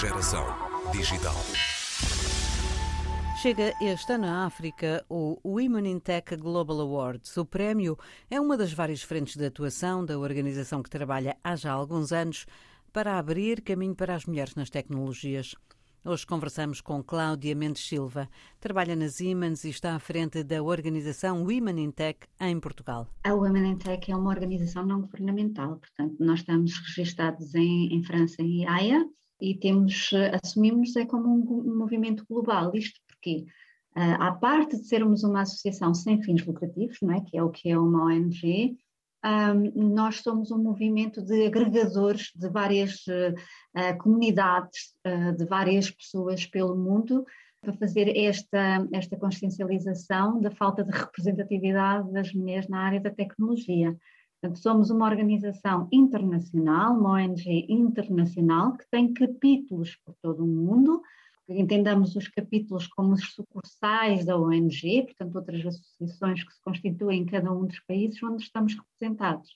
Geração digital. Chega este ano à África o Women in Tech Global Awards. O prémio é uma das várias frentes de atuação da organização que trabalha há já alguns anos para abrir caminho para as mulheres nas tecnologias. Hoje conversamos com Cláudia Mendes Silva. Trabalha na Siemens e está à frente da organização Women in Tech em Portugal. A Women in Tech é uma organização não governamental, portanto, nós estamos registados em, em França e Haia e temos, assumimos é como um, um movimento global. Isto porque, uh, à parte de sermos uma associação sem fins lucrativos, não é? que é o que é uma ONG, um, nós somos um movimento de agregadores de várias uh, comunidades, uh, de várias pessoas pelo mundo, para fazer esta, esta consciencialização da falta de representatividade das mulheres na área da tecnologia. Portanto, somos uma organização internacional, uma ONG internacional, que tem capítulos por todo o mundo, entendamos os capítulos como os sucursais da ONG, portanto, outras associações que se constituem em cada um dos países onde estamos representados.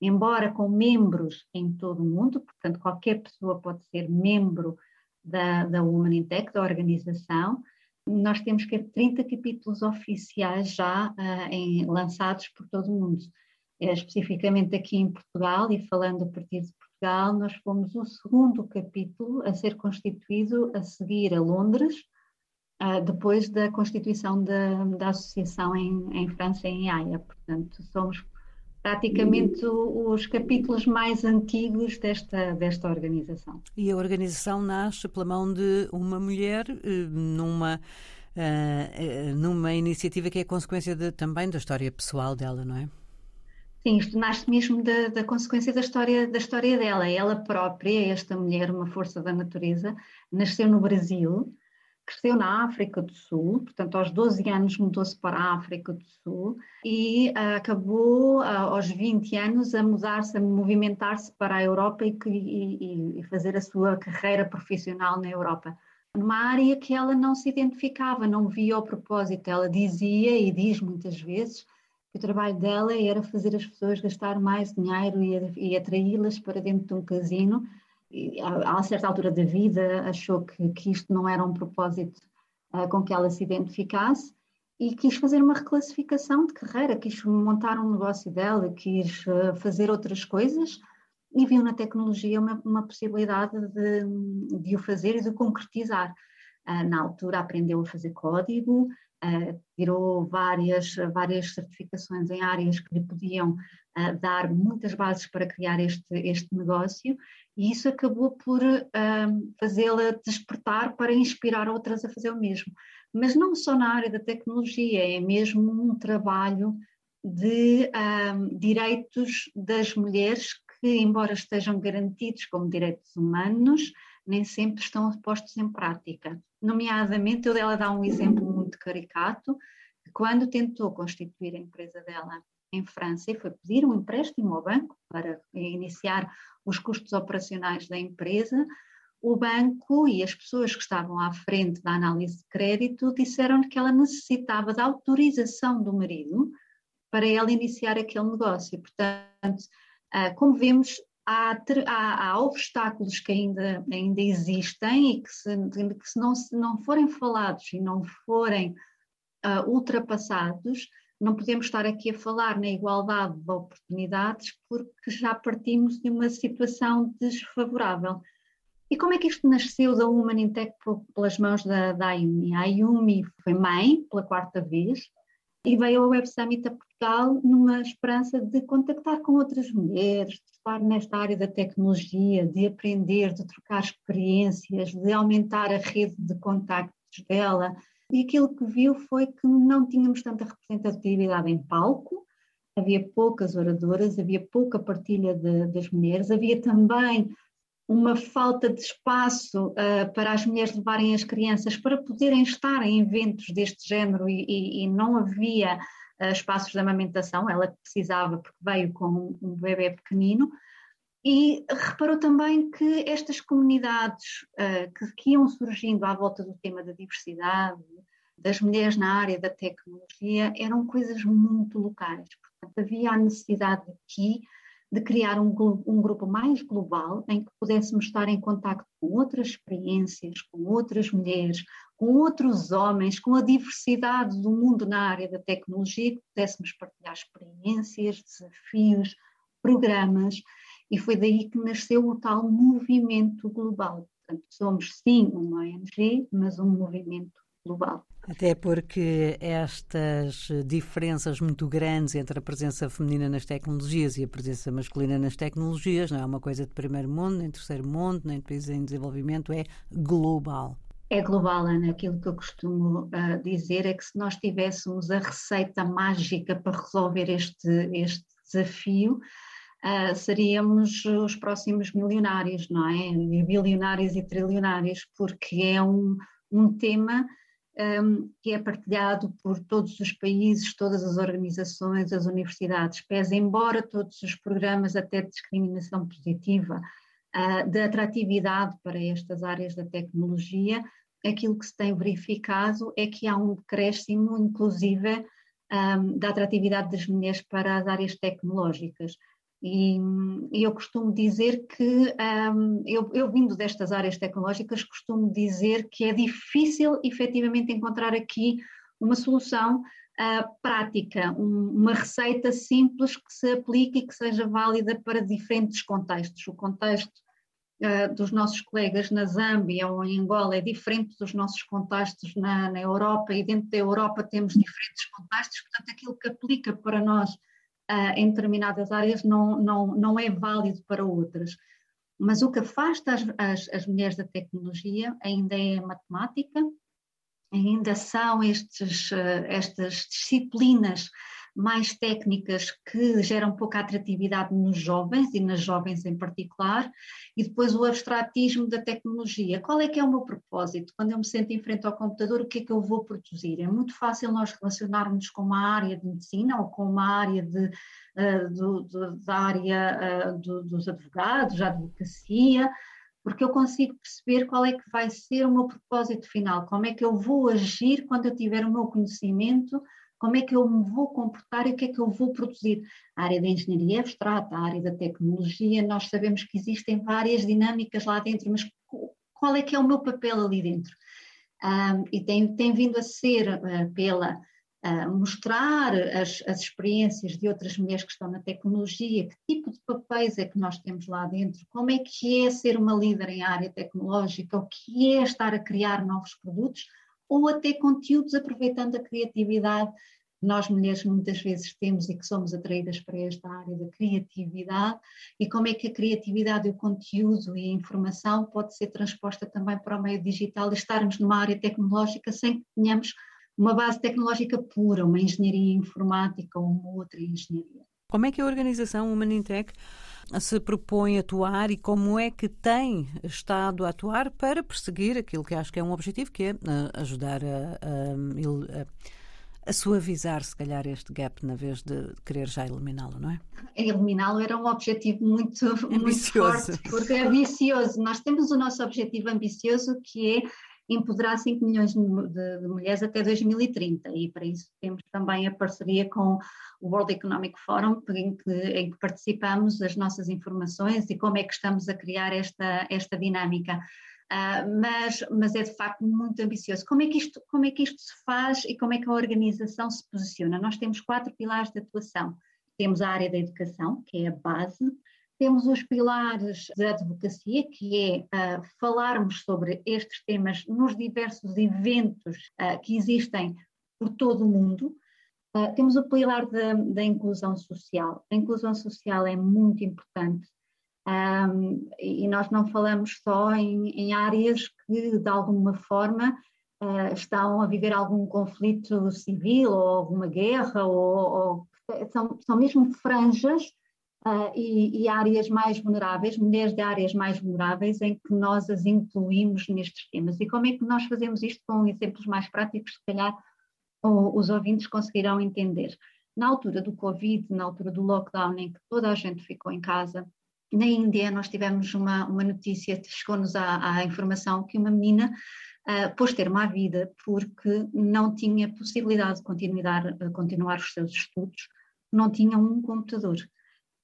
Embora com membros em todo o mundo, portanto, qualquer pessoa pode ser membro da, da Women in Tech, da organização, nós temos 30 capítulos oficiais já uh, em, lançados por todo o mundo. É, especificamente aqui em Portugal, e falando a partir de Portugal, nós fomos o segundo capítulo a ser constituído a seguir a Londres, uh, depois da constituição da, da associação em, em França, em Haia. Portanto, somos praticamente os capítulos mais antigos desta, desta organização. E a organização nasce pela mão de uma mulher eh, numa, uh, numa iniciativa que é consequência de, também da história pessoal dela, não é? Sim, isto nasce mesmo da, da, consequência da história, da história dela. Ela própria, esta mulher, uma força da natureza, nasceu no Brasil, cresceu na África do Sul, portanto, aos 12 anos mudou-se para a África do Sul e uh, acabou, uh, aos 20 anos, a mudar-se, a movimentar-se para a Europa e, e, e fazer a sua carreira profissional na Europa numa área que ela não se identificava, não via o propósito. Ela dizia e diz muitas vezes o trabalho dela era fazer as pessoas gastar mais dinheiro e, e atraí-las para dentro de um casino. E, a, a certa altura da vida achou que, que isto não era um propósito uh, com que ela se identificasse e quis fazer uma reclassificação de carreira, quis montar um negócio dela, quis uh, fazer outras coisas e viu na tecnologia uma, uma possibilidade de, de, o fazer e de concretizar. Uh, na altura aprendeu a fazer código, tirou várias, várias certificações em áreas que lhe podiam uh, dar muitas bases para criar este, este negócio e isso acabou por uh, fazê-la despertar para inspirar outras a fazer o mesmo. Mas não só na área da tecnologia, é mesmo um trabalho de direitos das mulheres que, embora estejam garantidos como direitos humanos, nem sempre estão postos em prática. Nomeadamente, eu dela dá um exemplo muito caricato, quando tentou constituir a empresa dela em França e foi pedir um empréstimo ao banco para iniciar os custos operacionais da empresa, o banco e as pessoas que estavam à frente da análise de crédito disseram-lhe que ela necessitava da autorização do marido para ela iniciar aquele negócio. Portanto, ah, como vemos, há, há, há, obstáculos que ainda, ainda existem e que se, que se, não, se não forem falados e não forem uh, ultrapassados, não podemos estar aqui a falar na igualdade de oportunidades porque já partimos de uma situação desfavorável. E como é que isto nasceu da Humanitec pelas mãos da, da Ayumi? A Ayumi foi mãe pela quarta vez, e veio ao Web Summit a Portugal numa esperança de contactar com outras mulheres, de estar nesta área da tecnologia, de aprender, de trocar experiências, de aumentar a rede de contactos dela. E aquilo que viu foi que não tínhamos tanta representatividade em palco, havia poucas oradoras, havia pouca partilha de, das mulheres, havia também uma falta de espaço uh, para as mulheres levarem as crianças para poderem estar em eventos deste género e, e, e não havia uh, espaços de amamentação, ela precisava porque veio com um bebê pequenino. E reparou também que estas comunidades uh, que, que iam surgindo à volta do tema da diversidade, das mulheres na área da tecnologia, eram coisas muito locais, portanto havia a necessidade aqui de criar um, um, grupo mais global em que pudéssemos estar em contato com outras experiências, com outras mulheres, com outros homens, com a diversidade do mundo na área da tecnologia, que pudéssemos partilhar experiências, desafios, programas, e foi daí que nasceu o tal movimento global. Portanto, somos sim uma ONG, mas um movimento global. Até porque estas diferenças muito grandes entre a presença feminina nas tecnologias e a presença masculina nas tecnologias não é uma coisa de primeiro mundo, nem terceiro mundo, nem de países em desenvolvimento, é global. É global, Ana. Aquilo que eu costumo uh, dizer é que se nós tivéssemos a receita mágica para resolver este, este desafio, uh, seríamos os próximos milionários, não é? Bilionários e trilionários, porque é um, um tema um, que é partilhado por todos os países, todas as organizações, as universidades, pese embora todos os programas até de discriminação positiva, uh, de atratividade para estas áreas da tecnologia, aquilo que se tem verificado é que há um decréscimo, inclusive, um, da atratividade das mulheres para as áreas tecnológicas. E, e eu costumo dizer que, um, eu, eu, vindo destas áreas tecnológicas, costumo dizer que é difícil efetivamente encontrar aqui uma solução uh, prática, um, uma receita simples que se aplique e que seja válida para diferentes contextos. O contexto uh, dos nossos colegas na Zâmbia ou em Angola é diferente dos nossos contextos na, na Europa e dentro da Europa temos diferentes contextos, portanto aquilo que aplica para nós uh, em determinadas áreas não, não, não é válido para outras. Mas o que afasta as, as, as mulheres da tecnologia ainda é a matemática, ainda são estes, uh, estas disciplinas mais técnicas que geram pouca atratividade nos jovens e nas jovens em particular, e depois o abstratismo da tecnologia. Qual é que é o meu propósito? Quando eu me sento em frente ao computador, o que é que eu vou produzir? É muito fácil nós relacionarmos com uma área de medicina ou com uma área de, uh, do, do, da área uh, do, dos advogados, da advocacia, porque eu consigo perceber qual é que vai ser o meu propósito final, como é que eu vou agir quando eu tiver o meu conhecimento como é que eu me vou comportar e o que é que eu vou produzir. A área da engenharia abstrata, a área da tecnologia, nós sabemos que existem várias dinâmicas lá dentro, mas qual é que é o meu papel ali dentro? Um, e tem, tem vindo a ser uh, pela uh, mostrar as, as experiências de outras mulheres que estão na tecnologia, que tipo de papéis é que nós temos lá dentro, como é que é ser uma líder em área tecnológica, o que é estar a criar novos produtos, ou até conteúdos aproveitando a criatividade nós mulheres muitas vezes temos e que somos atraídas para esta área da criatividade e como é que a criatividade, o conteúdo e a informação pode ser transposta também para o meio digital e estarmos numa área tecnológica sem que tenhamos uma base tecnológica pura, uma engenharia informática ou uma outra engenharia. Como é que a organização Humanintech se propõe atuar e como é que tem estado a atuar para perseguir aquilo que acho que é um objetivo, que é uh, ajudar a, a, a, a suavizar, se calhar, este gap, na vez de querer já eliminá-lo, não é? Eliminá-lo era um objetivo muito, muito forte, porque é ambicioso. Nós temos o nosso objetivo ambicioso, que é empoderar 5 milhões de, de, mulheres até 2030 e para isso temos também a parceria com o World Economic Forum em que, em que participamos as nossas informações e como é que estamos a criar esta, esta dinâmica. Uh, mas, mas é de facto muito ambicioso. Como é, que isto, como é que isto se faz e como é que a organização se posiciona? Nós temos quatro pilares de atuação. Temos a área da educação, que é a base, temos os pilares da advocacia, que é uh, falarmos sobre estes temas nos diversos eventos uh, que existem por todo o mundo. Uh, temos o pilar da, da, inclusão social. A inclusão social é muito importante um, e nós não falamos só em, em, áreas que, de alguma forma, estão a viver algum conflito civil ou alguma guerra, ou, ou são, são mesmo franjas uh, e, e, áreas mais vulneráveis, mulheres de áreas mais vulneráveis, em que nós as incluímos nestes temas. E como é que nós fazemos isto com exemplos mais práticos, se calhar os ouvintes conseguirão entender. Na altura do Covid, na altura do lockdown, em que toda a gente ficou em casa, na Índia nós tivemos uma, uma notícia, chegou-nos a, informação que uma menina uh, pôs termo à vida porque não tinha possibilidade de continuar, continuar os seus estudos, não tinha um computador.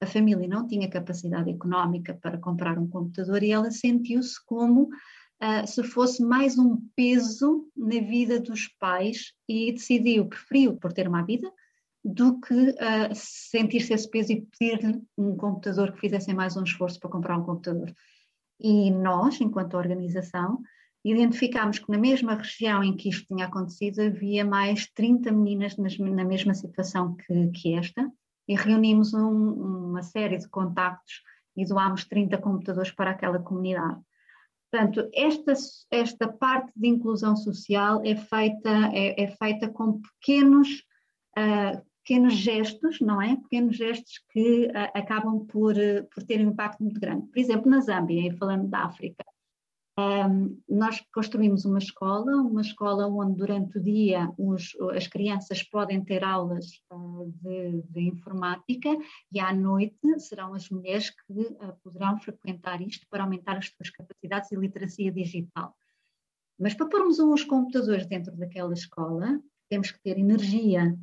A família não tinha capacidade económica para comprar um computador e ela sentiu-se como uh, se fosse mais um peso na vida dos pais e decidiu, preferiu por ter uma vida, do que uh, sentir-se esse peso e pedir-lhe um computador que fizesse mais um esforço para comprar um computador. E nós, enquanto organização, identificámos que na mesma região em que isto tinha acontecido havia mais 30 meninas na mesma situação que, que esta e reunimos um, uma série de contactos e doámos 30 computadores para aquela comunidade. Portanto, esta, esta parte de inclusão social é feita, é, é feita com pequenos, uh, pequenos gestos, não é? Pequenos gestos que uh, acabam por, uh, por ter um impacto muito grande. Por exemplo, na Zâmbia, falando da África, um, nós construímos uma escola, uma escola onde durante o dia os, as crianças podem ter aulas uh, de, de, informática e à noite serão as mulheres que uh, poderão frequentar isto para aumentar as suas capacidades e literacia digital. Mas para pormos uns computadores dentro daquela escola, temos que ter energia,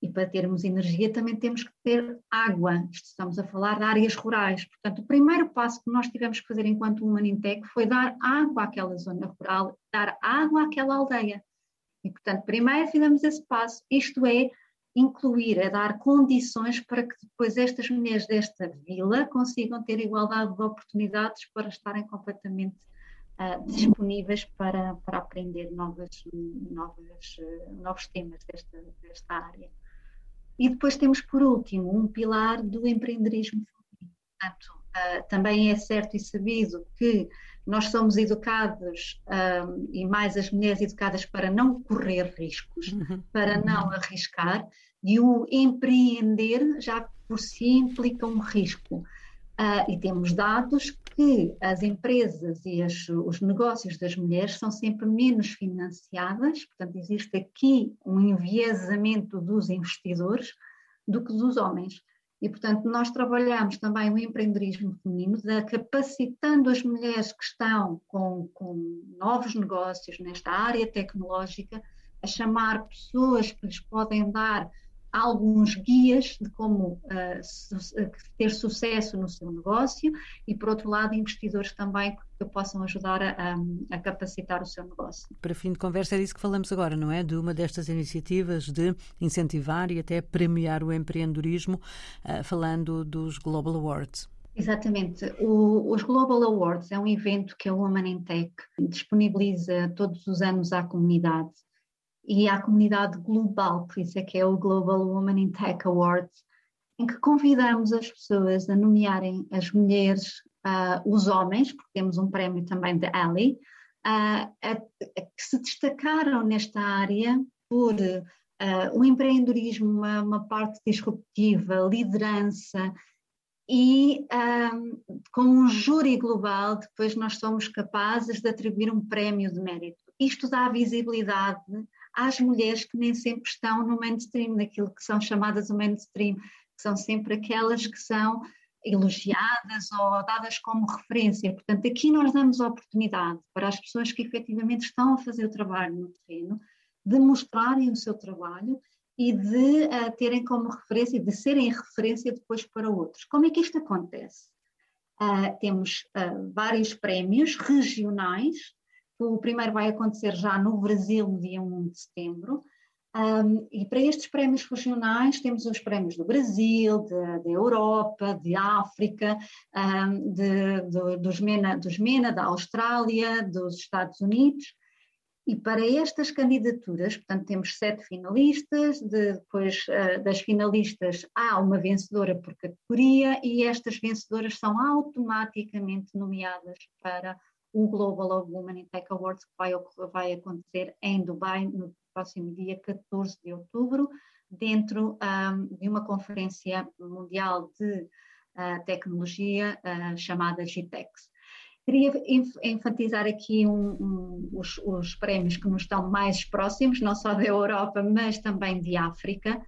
e para termos energia também temos que ter água. Estamos a falar de áreas rurais. Portanto, o primeiro passo que nós tivemos que fazer enquanto Humanintec foi dar água àquela zona rural, dar água àquela aldeia. E, portanto, primeiro fizemos esse passo, isto é, incluir, é dar condições para que depois estas mulheres desta vila consigam ter igualdade de oportunidades para estarem completamente uh, disponíveis para, para aprender novas, novas, uh, novos temas desta, desta área. E depois temos, por último, um pilar do empreendedorismo feminino. Portanto, uh, também é certo e sabido que nós somos educados, um, e mais as mulheres educadas para não correr riscos, uhum. para não arriscar, e o empreender já por si implica um risco. Uh, e temos dados que as empresas e as, os negócios das mulheres são sempre menos financiadas, portanto, existe aqui um enviesamento dos investidores do que dos homens. E, portanto, nós trabalhamos também o empreendedorismo feminino, capacitando as mulheres que estão com, com novos negócios nesta área tecnológica, a chamar pessoas que lhes podem dar alguns guias de como uh, su ter sucesso no seu negócio e, por outro lado, investidores também que possam ajudar a, a, capacitar o seu negócio. Para fim de conversa, é disso que falamos agora, não é? De uma destas iniciativas de incentivar e até premiar o empreendedorismo, uh, falando dos Global Awards. Exatamente. O, os Global Awards é um evento que a Woman in Tech disponibiliza todos os anos à comunidade e à comunidade global, por isso é que é o Global Women in Tech Awards, em que convidamos as pessoas a nomearem as mulheres, uh, os homens, porque temos um prémio também de Ali, uh, a, a, que se destacaram nesta área por uh, o empreendedorismo, uma, uma, parte disruptiva, liderança, e um, com um júri global, depois nós somos capazes de atribuir um prémio de mérito. Isto dá visibilidade às mulheres que nem sempre estão no mainstream, naquilo que são chamadas o mainstream, que são sempre aquelas que são elogiadas ou dadas como referência. Portanto, aqui nós damos oportunidade para as pessoas que efetivamente estão a fazer o trabalho no terreno, de mostrarem o seu trabalho e de uh, terem como referência, de serem referência depois para outros. Como é que isto acontece? Uh, temos uh, vários prémios regionais o primeiro vai acontecer já no Brasil, no dia 1 de setembro. Um, e para estes prémios regionais temos os prémios do Brasil, da Europa, de África, um, de, de, dos, MENA, dos MENA, da Austrália, dos Estados Unidos. E para estas candidaturas, portanto, temos sete finalistas, de, depois uh, das finalistas há uma vencedora por categoria e estas vencedoras são automaticamente nomeadas para o Global Women in Tech Awards que vai, vai acontecer em Dubai no próximo dia 14 de outubro, dentro um, de uma conferência mundial de uh, tecnologia uh, chamada GTEX. Queria enfatizar aqui um, um, os, os, prémios que nos estão mais próximos, não só da Europa, mas também de África.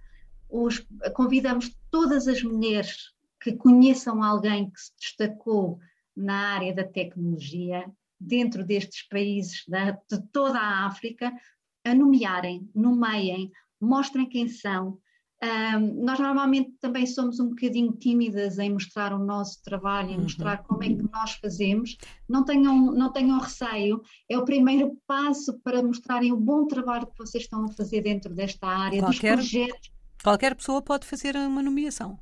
Os, convidamos todas as mulheres que conheçam alguém que se destacou na área da tecnologia, dentro destes países da, de toda a África, a nomearem, nomeiem, mostrem quem são, Um, nós normalmente também somos um bocadinho tímidas em mostrar o nosso trabalho, em uhum. mostrar como é que nós fazemos. Não tenham, não tenham receio, é o primeiro passo para mostrarem o bom trabalho que vocês estão a fazer dentro desta área, qualquer, dos projetos. Qualquer pessoa pode fazer uma nomeação.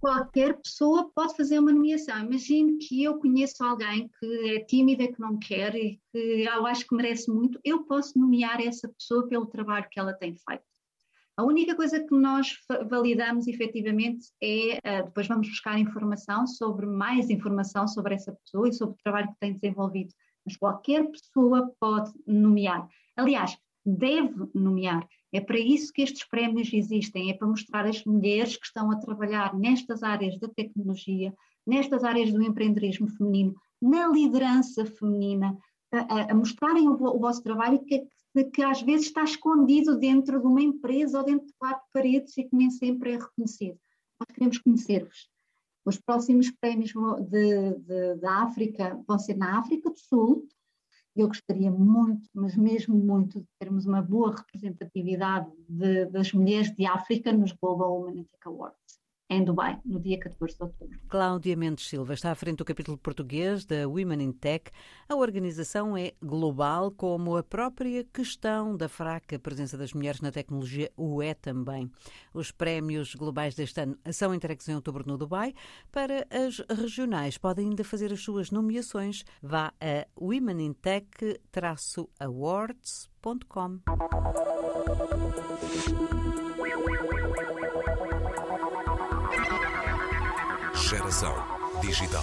Qualquer pessoa pode fazer uma nomeação. Imagine que eu conheço alguém que é tímida, que não quer e que eu acho que merece muito, eu posso nomear essa pessoa pelo trabalho que ela tem feito. A única coisa que nós validamos efetivamente é, uh, depois vamos buscar informação sobre, mais informação sobre essa pessoa e sobre o trabalho que tem desenvolvido. Mas qualquer pessoa pode nomear. Aliás, deve nomear. É para isso que estes prémios existem, é para mostrar as mulheres que estão a trabalhar nestas áreas da tecnologia, nestas áreas do empreendedorismo feminino, na liderança feminina, a, a mostrarem o, o, vosso trabalho que, de que às vezes está escondido dentro de uma empresa ou dentro de quatro paredes e que nem sempre é reconhecido. Nós queremos conhecer-vos. Os próximos prémios de, de, da África vão ser na África do Sul. Eu gostaria muito, mas mesmo muito, de termos uma boa representatividade de, das mulheres de África nos Global Tech Awards em Dubai, no dia 14 de outubro. Cláudia Mendes Silva está à frente do capítulo português da Women in Tech. A organização é global, como a própria questão da fraca presença das mulheres na tecnologia o é também. Os prémios globais deste ano são entregues em outubro no Dubai. Para as regionais, podem ainda fazer as suas nomeações. Vá a womenintech-awards.com. Geração digital.